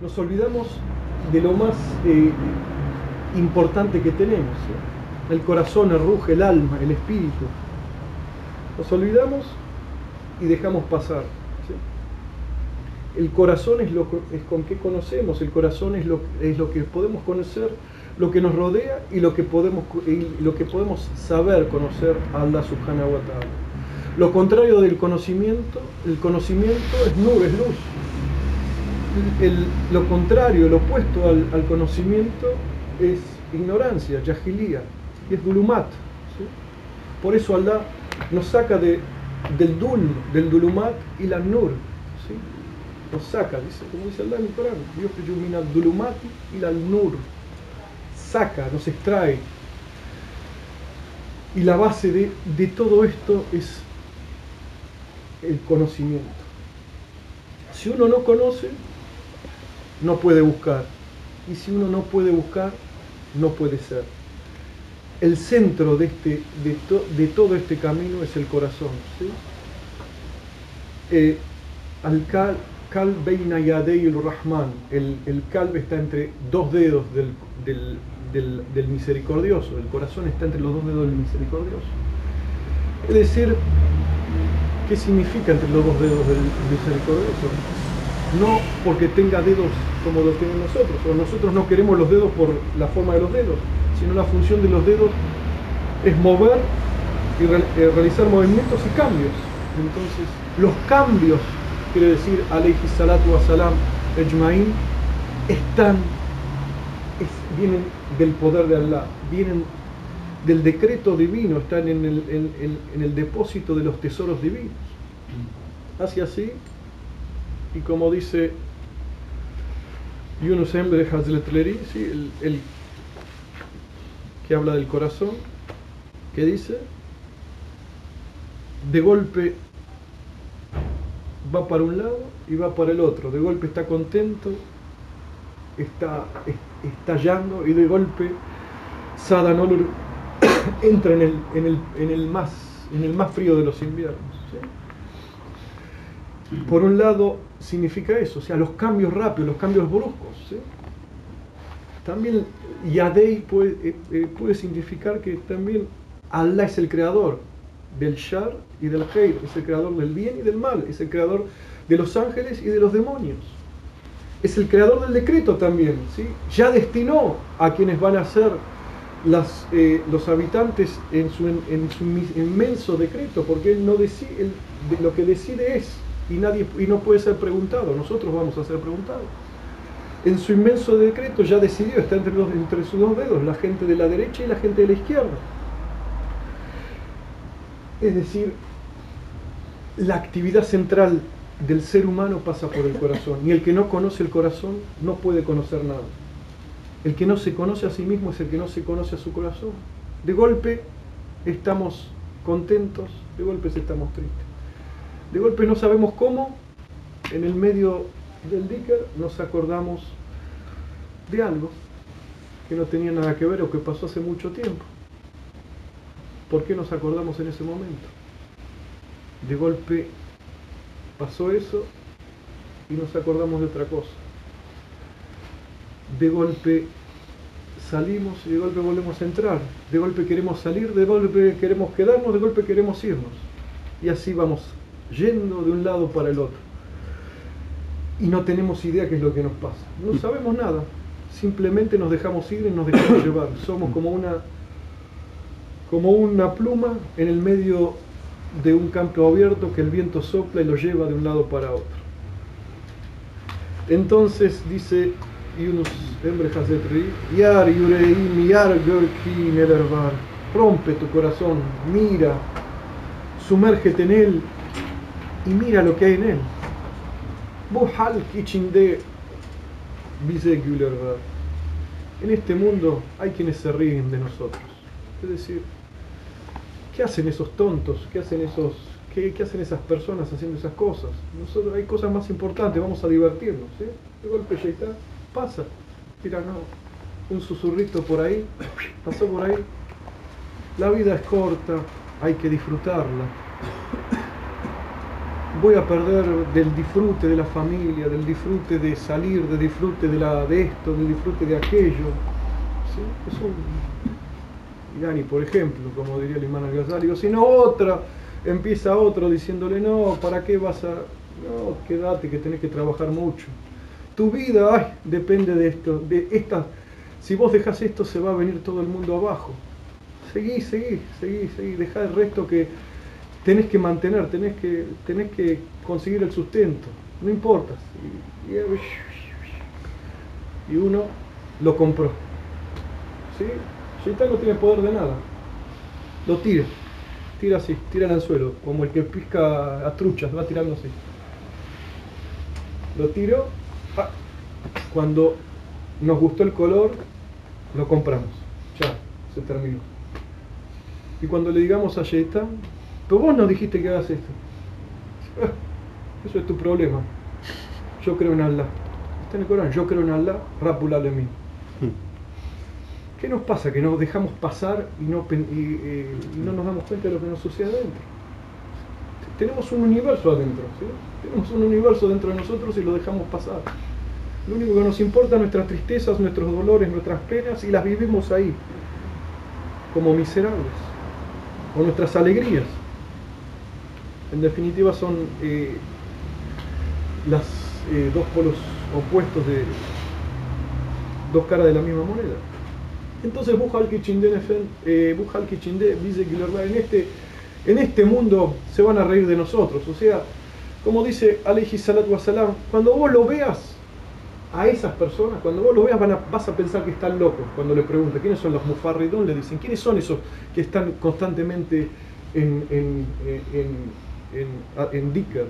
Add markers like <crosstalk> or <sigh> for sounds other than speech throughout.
Nos olvidamos de lo más eh, importante que tenemos, el corazón, el ruge, el alma, el espíritu. Nos olvidamos y dejamos pasar. El corazón es, lo, es con qué conocemos, el corazón es lo, es lo que podemos conocer, lo que nos rodea y lo que podemos, y lo que podemos saber conocer a Allah subhanahu wa ta'ala. Lo contrario del conocimiento, el conocimiento es nur, es luz. El, lo contrario, el opuesto al, al, conocimiento es ignorancia, yahilía, y es dulumat. ¿sí? Por eso Allah nos saca de, del dul, del dulumat y la nur. ¿sí? Nos saca, dice, como dice Allah en el Corán, Dios te ilumina dulumat y la nur. Saca, nos extrae. Y la base de, de todo esto es el conocimiento. Si uno no conoce, no puede buscar. Y si uno no puede buscar, no puede ser. El centro de, este, de, de todo este camino es el corazón. ¿sí? Eh, kal rahman. El, el está entre dos dedos del, del, del, del misericordioso. El corazón está entre los dos dedos del misericordioso. Es decir, ¿qué significa entre los dos dedos del misericordioso? no porque tenga dedos como los tienen nosotros, o nosotros no queremos los dedos por la forma de los dedos, sino la función de los dedos es mover y eh, realizar movimientos y cambios. Entonces, los cambios, quiere decir, alayhi salatu wa salam, ejmain, están, es, vienen del poder de Allah, vienen del decreto divino, están en el, en, el depósito de los tesoros divinos. Así así, y como dice Yunus Emre Hazletleri, ¿sí? el, que habla del corazón, que dice, de golpe va para un lado y va para el otro, de golpe está contento, está estallando y de golpe Sadanolur <coughs> entra en el, en, el, en, el más, en el más frío de los inviernos. ¿sí? Por un lado, significa eso, o sea, los cambios rápidos, los cambios bruscos. ¿sí? También Yadei puede, eh, eh, puede, significar que también Allah es el creador del Shar y del Heir, es el creador del bien y del mal, es el creador de los ángeles y de los demonios. Es el creador del decreto también, ¿sí? ya destinó a quienes van a ser eh, los habitantes en su, en, su, inmenso decreto, porque él no decide, lo que decide es y, nadie, y no puede ser preguntado, nosotros vamos a ser preguntados. En su inmenso decreto ya decidió, está entre, los, entre sus dos dedos, la gente de la derecha y la gente de la izquierda. Es decir, la actividad central del ser humano pasa por el corazón, y el que no conoce el corazón no puede conocer nada. El que no se conoce a sí mismo es el que no se conoce a su corazón. De golpe estamos contentos, de golpe estamos tristes. De golpe no sabemos cómo, en el medio del dicker nos acordamos de algo que no tenía nada que ver o que pasó hace mucho tiempo. ¿Por qué nos acordamos en ese momento? De golpe pasó eso y nos acordamos de otra cosa. De golpe salimos y de golpe volvemos a entrar. De golpe queremos salir, de golpe queremos quedarnos, de golpe queremos irnos. Y así vamos yendo de un lado para el otro. Y no tenemos idea qué es lo que nos pasa. No sabemos nada. Simplemente nos dejamos ir y nos dejamos <coughs> llevar. Somos como una, como una pluma en el medio de un campo abierto que el viento sopla y lo lleva de un lado para otro. Entonces dice Yunus Emre Hazetri, Yar Yureim, Yar Görki Nelervar, rompe tu corazón, mira, sumérgete en él y mira lo que hay en él. Bohal bize gülerler. En este mundo hay quienes se ríen de nosotros. Es decir, ¿qué hacen esos tontos? ¿Qué hacen esos ¿Qué, ¿Qué, hacen esas personas haciendo esas cosas? Nosotros hay cosas más importantes, vamos a divertirnos. ¿sí? De golpe ya está, pasa. Mira, no, un susurrito por ahí, pasó por ahí. La vida es corta, hay que disfrutarla. Voy a perder del disfrute de la familia, del disfrute de salir, del disfrute de, la, de esto, del disfrute de aquello. ¿Sí? Es. Dani, por ejemplo, como diría el imán al si no otra, empieza otro diciéndole, no, ¿para qué vas a...? No, quédate que tenés que trabajar mucho. Tu vida ay, depende de esto, de esta... Si vos dejas esto se va a venir todo el mundo abajo. Seguí, seguí, seguí, seguí, deja el resto que tenés que mantener, tenés que, tenés que conseguir el sustento, no importa. Y, y uno lo compró. ¿Sí? Shaitán no tiene poder de nada. Lo tira, tira así, tira al suelo, como el que pisca a truchas, va tirando así. Lo tiro, cuando nos gustó el color, lo compramos. Ya, se terminó. Y cuando le digamos a Shaitan, pero vos no dijiste que hagas esto. Ah, eso es tu problema. Yo creo en Allah. Está en el Corán, yo creo en Allah, Rabbul Alamin. ¿Qué nos pasa? Que nos dejamos pasar y no, y, no nos damos cuenta de lo que nos sucede adentro. Tenemos un universo adentro, tenemos un universo dentro de nosotros y lo dejamos pasar. Lo único que nos importa es nuestras tristezas, nuestros dolores, nuestras penas y las vivimos ahí, como miserables o nuestras alegrías. En definitiva son eh, las eh, dos polos opuestos de dos caras de la misma moneda. Entonces eh, dice que en este, este mundo se van a reír de nosotros. O sea, como dice Aleji Salatu Wasalam, cuando vos lo veas a esas personas, cuando vos lo veas vas a pensar que están locos. Cuando le preguntan quiénes son los mufarridón, le dicen quiénes son esos que están constantemente en, en, en, en, en Dikr,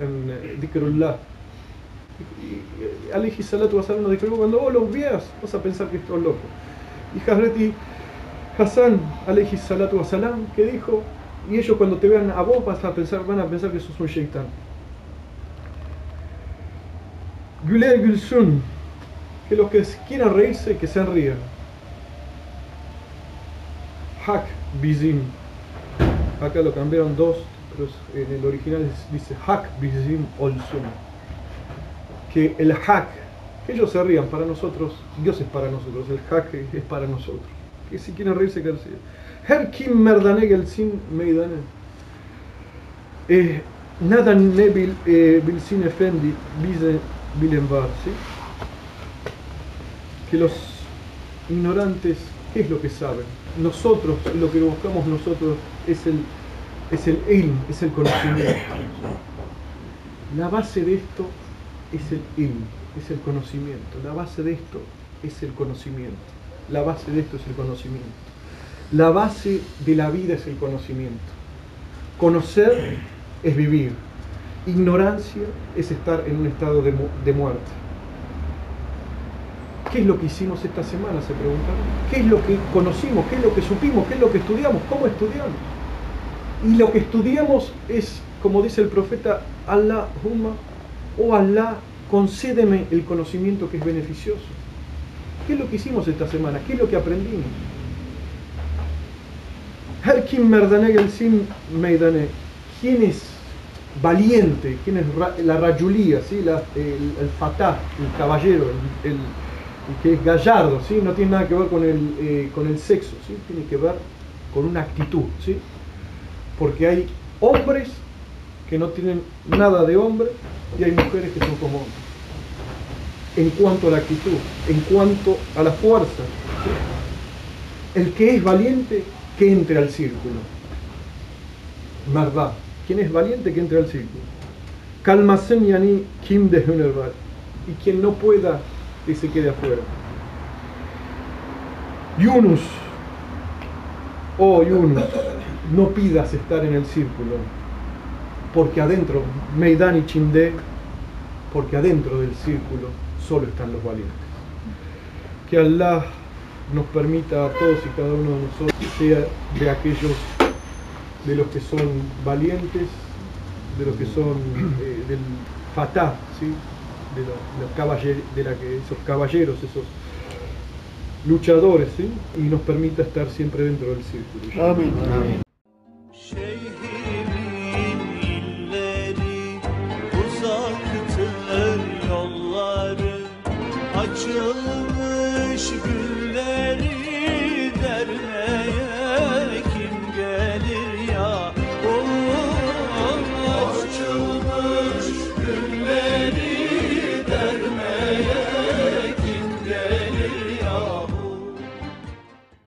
en eh, Dikrullah. Aleji Salatu Wasalam nos dijo, cuando vos los veas vas a pensar que están locos. Y Hazreti Hassan, Aleji Salatu Wasalam, que dijo, y ellos cuando te vean a vos a pensar, van a pensar que sos un shaitan. Güler Gülsun, que los que quieran reírse, que se rían. Hak Bizim. Acá lo cambiaron dos, pero en el original dice Hak Bizim Olsun. Que el Hak, ellos se rían para nosotros, Dios es para nosotros, el Hak es para nosotros. Que si quieren reírse, que se Her kim merdanegel sin meydane. Eh, nada nebil eh, bilsin efendi bize Bilenbar. Que los ignorantes, ¿qué es lo que saben? Nosotros, lo que buscamos nosotros es el, es el ilm, es el conocimiento. La base de esto es el ilm, es el conocimiento. La base de esto es el conocimiento. La base de esto es el conocimiento. La base de la vida es el conocimiento. Conocer es vivir. Ignorancia es estar en un estado de, de muerte. ¿Qué es lo que hicimos esta semana? Se preguntaron. ¿Qué es lo que conocimos? ¿Qué es lo que supimos? ¿Qué es lo que estudiamos? ¿Cómo estudiamos? Y lo que estudiamos es, como dice el profeta, Allahumma o oh Allah, concédeme el conocimiento que es beneficioso. ¿Qué es lo que hicimos esta semana? ¿Qué es lo que aprendimos? ¿Quién es valiente, quién es la rayulía, ¿sí? el, el, el caballero, el, que es gallardo, ¿sí? no tiene nada que ver con el, eh, con el sexo, ¿sí? tiene que ver con una actitud, ¿sí? porque hay hombres que no tienen nada de hombre y hay mujeres que son como hombres. En cuanto a la actitud, en cuanto a la fuerza, el que es valiente, que entre al círculo. Verdad. Quien es valiente que entre al círculo. Kalmasen yani kim de Y quien no pueda, que se quede afuera. Yunus, oh Yunus, no pidas estar en el círculo, porque adentro, Meidan y Chinde, porque adentro del círculo solo están los valientes. Que Allah nos permita a todos y cada uno de nosotros sea de aquellos de los que son valientes, de los que son eh, del fatá, ¿sí? de, los, de la que, esos caballeros, esos luchadores, ¿sí? y nos permita estar siempre dentro del círculo. Amén. Amén. Açılmış gülleri derler.